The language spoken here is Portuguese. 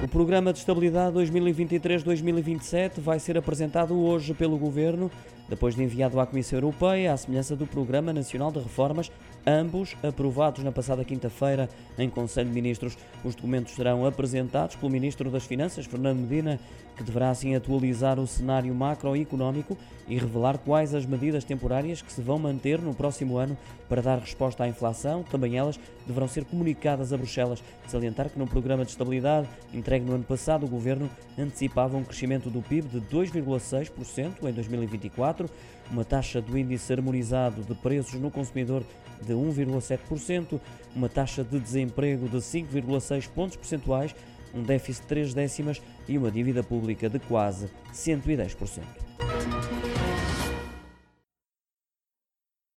O Programa de Estabilidade 2023-2027 vai ser apresentado hoje pelo Governo, depois de enviado à Comissão Europeia, à semelhança do Programa Nacional de Reformas, ambos aprovados na passada quinta-feira em Conselho de Ministros. Os documentos serão apresentados pelo Ministro das Finanças, Fernando Medina, que deverá assim atualizar o cenário macroeconómico e revelar quais as medidas temporárias que se vão manter no próximo ano para dar resposta à inflação. Também elas deverão ser comunicadas a Bruxelas. Salientar que no Programa de Estabilidade entregue no ano passado, o Governo antecipava um crescimento do PIB de 2,6% em 2024, uma taxa do índice harmonizado de preços no consumidor de 1,7%, uma taxa de desemprego de 5,6 pontos percentuais, um déficit de 3 décimas e uma dívida pública de quase 110%.